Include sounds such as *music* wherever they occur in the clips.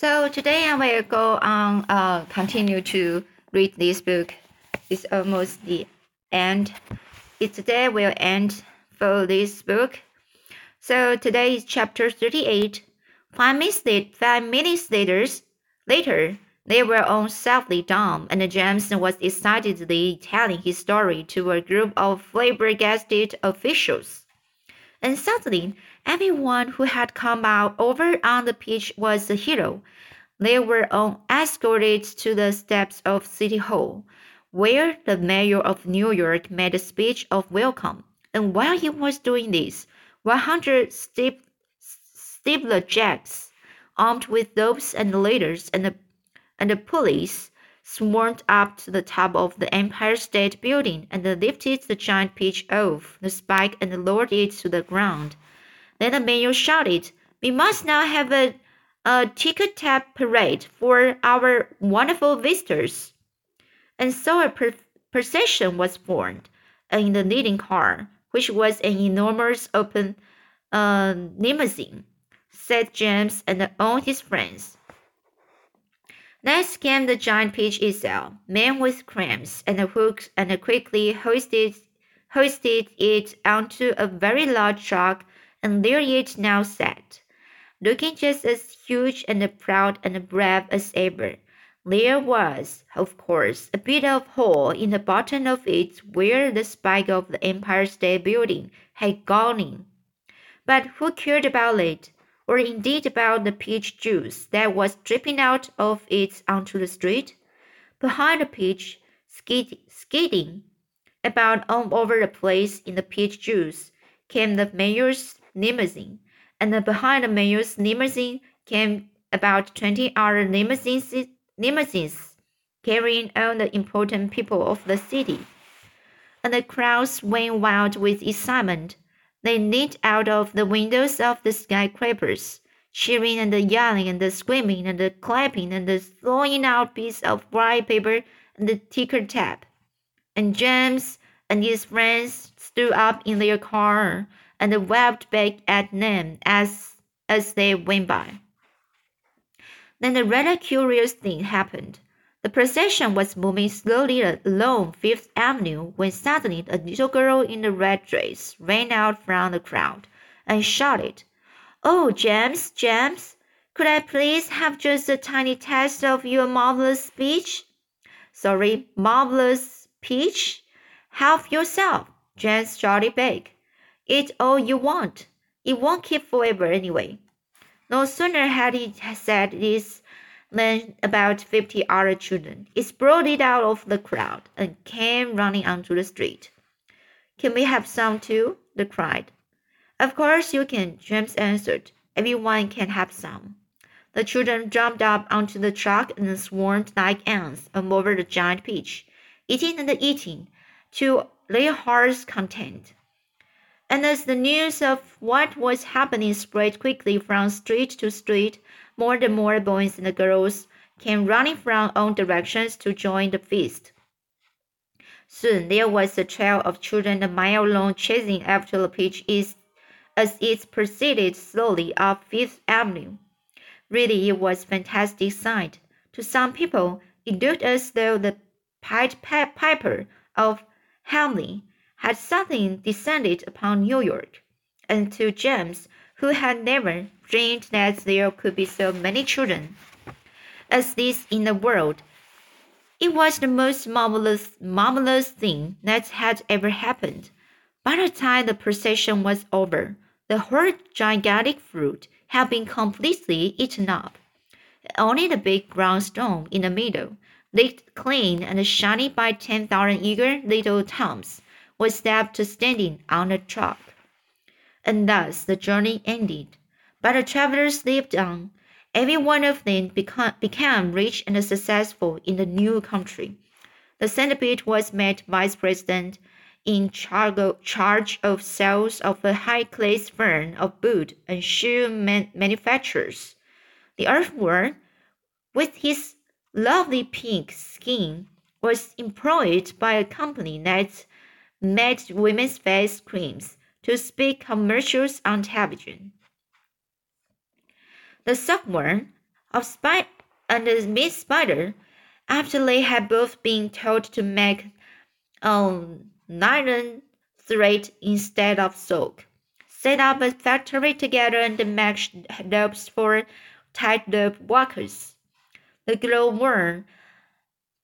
So today I will go on uh, continue to read this book. It's almost the end. It today will end for this book. So today is chapter 38. Five minutes, five minutes later, later, they were all safely down, and James was excitedly telling his story to a group of flabbergasted officials. And suddenly, everyone who had come out over on the pitch was a hero. They were all escorted to the steps of City Hall, where the mayor of New York made a speech of welcome. And while he was doing this, 100 steep, steeplejacks, armed with ropes and ladders and the, and the police swarmed up to the top of the Empire State Building and lifted the giant peach off the spike and lowered it to the ground. Then the mayor shouted, We must now have a, a ticker tap parade for our wonderful visitors. And so a procession was formed in the leading car, which was an enormous open uh, limousine, said James and all his friends. Next came the giant peach itself, manned with cramps and hooks, and quickly hoisted, hoisted it onto a very large truck, and there it now sat, looking just as huge and proud and brave as ever. There was, of course, a bit of hole in the bottom of it where the spike of the Empire State Building had gone in. But who cared about it? Or indeed about the peach juice that was dripping out of it onto the street. Behind the peach, skid, skidding about all over the place in the peach juice, came the mayor's limousine, and behind the mayor's limousine came about twenty other limousines, limousines carrying all the important people of the city. And the crowds went wild with excitement they leaned out of the windows of the skyscrapers, cheering and yelling and screaming and clapping and throwing out bits of white paper and the ticker tape. And James and his friends stood up in their car and waved back at them as as they went by. Then a rather curious thing happened. The procession was moving slowly along Fifth Avenue when suddenly a little girl in a red dress ran out from the crowd and shouted, Oh, James, James, could I please have just a tiny taste of your marvelous speech? Sorry, marvelous peach? Help yourself, James shouted back. Eat all you want. It won't keep forever anyway. No sooner had he said this then about fifty other children exploded out of the crowd and came running onto the street. Can we have some too? they cried. Of course you can, James answered. Everyone can have some. The children jumped up onto the truck and swarmed like ants over the giant peach, eating and eating to their hearts' content. And as the news of what was happening spread quickly from street to street, more and more boys and girls came running from all directions to join the feast. Soon there was a trail of children a mile long chasing after the peach as it proceeded slowly up Fifth Avenue. Really, it was a fantastic sight. To some people, it looked as though the Pied Piper of Hamelin had suddenly descended upon New York, and to James, who had never dreamed that there could be so many children as this in the world. It was the most marvelous, marvelous thing that had ever happened. By the time the procession was over, the whole gigantic fruit had been completely eaten up. Only the big round stone in the middle, licked clean and shiny by ten thousand eager little thumbs, was left standing on the truck. And thus the journey ended. But the travelers lived on. Every one of them became, became rich and successful in the new country. The centipede was made vice president in charge of sales of a high-class firm of boot and shoe man manufacturers. The earthworm, with his lovely pink skin, was employed by a company that made women's face creams to speak commercials on television. The silkworm, of Spider and the Miss Spider, after they had both been told to make um, nylon thread instead of silk, set up a factory together and make ropes for tightrope walkers. The glowworm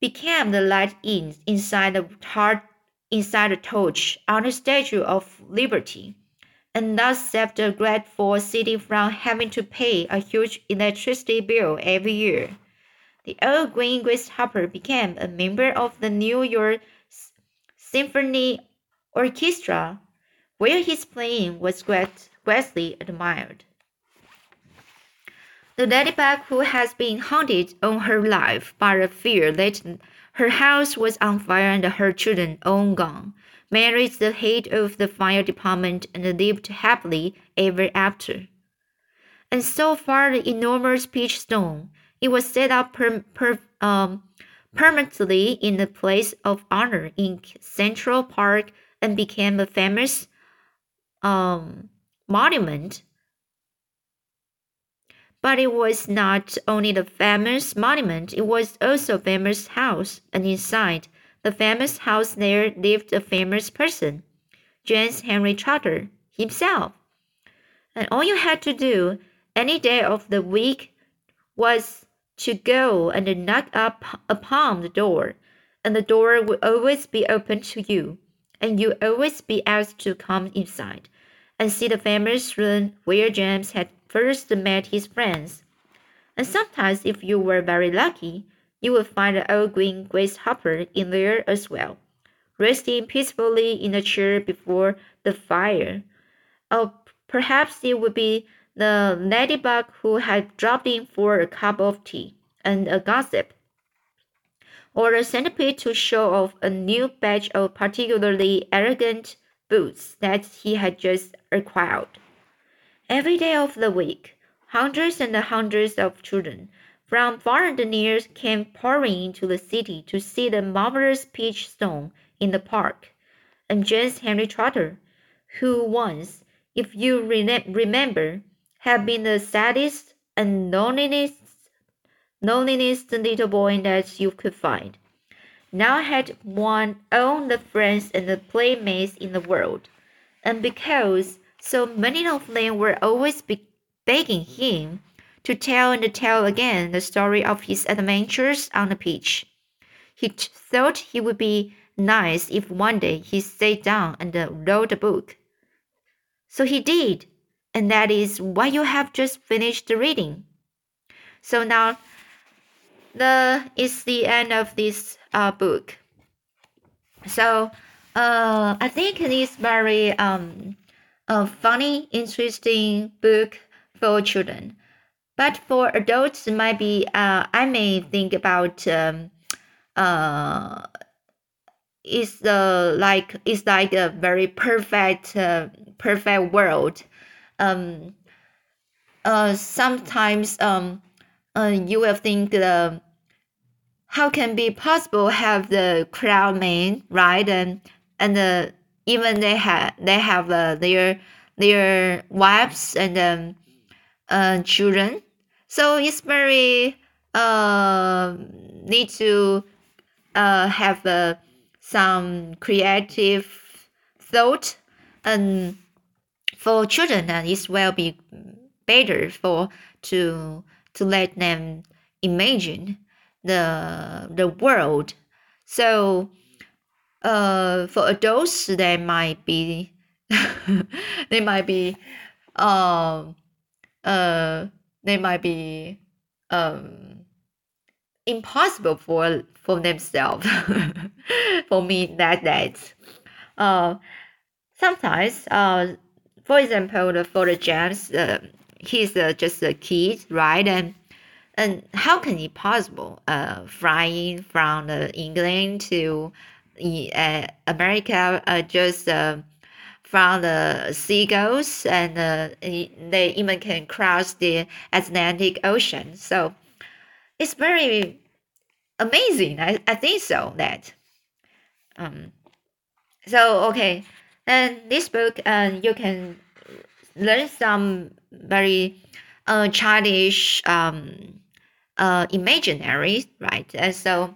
became the light in inside the heart inside the torch on the Statue of Liberty, and thus saved the grateful city from having to pay a huge electricity bill every year. The old green grasshopper became a member of the New York Symphony Orchestra, where his playing was greatly admired. The ladybug who has been haunted all her life by the fear that her house was on fire and her children all gone, married the head of the fire department and lived happily ever after. And so far the enormous peach stone, it was set up per, per, um, permanently in the place of honor in Central Park and became a famous um, monument but it was not only the famous monument, it was also a famous house, and inside the famous house there lived a famous person, James Henry Trotter himself. And all you had to do any day of the week was to go and knock up upon the door, and the door would always be open to you, and you always be asked to come inside and see the famous room where James had first met his friends. And sometimes, if you were very lucky, you would find the old green grasshopper in there as well, resting peacefully in a chair before the fire. Or perhaps it would be the ladybug who had dropped in for a cup of tea and a gossip, or the centipede to show off a new batch of particularly elegant boots that he had just acquired. Every day of the week, hundreds and hundreds of children from far and near came pouring into the city to see the marvelous peach stone in the park. And James Henry Trotter, who once, if you re- remember, had been the saddest and loneliest, loneliest little boy that you could find, now had won all the friends and the playmates in the world. And because so many of them were always begging him to tell and tell again the story of his adventures on the beach. He thought he would be nice if one day he sat down and uh, wrote a book. So he did, and that is why you have just finished reading. So now, the is the end of this uh, book. So, uh, I think it is very um a funny, interesting book for children. But for adults, might be uh, I may think about um, uh, it's the like it's like a very perfect uh, perfect world. Um, uh, sometimes um, uh, you will think the how can be possible have the crowd main right and and the even they have they have uh, their their wives and um, uh, children. So it's very uh, need to uh, have uh, some creative thought and for children and it will be better for to to let them imagine the the world so uh, for adults, they might be, *laughs* they might be, um, uh, they might be, um, impossible for for themselves. *laughs* for me, that that, uh, sometimes, uh, for example, for the James, uh, he's uh, just a kid, right? And and how can it possible, uh, flying from uh, England to uh, America uh, just uh, from the seagulls and uh, they even can cross the Atlantic Ocean. So it's very amazing. I, I think so that. Um, so okay, and this book uh, you can learn some very uh, childish um, uh, imaginary, right? And so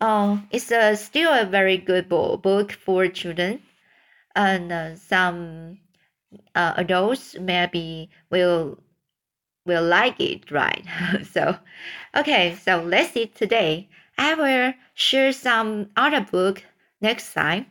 uh, it's a, still a very good bo- book for children. And uh, some uh, adults maybe will will like it, right? *laughs* so, okay, so let's see today. I will share some other book next time.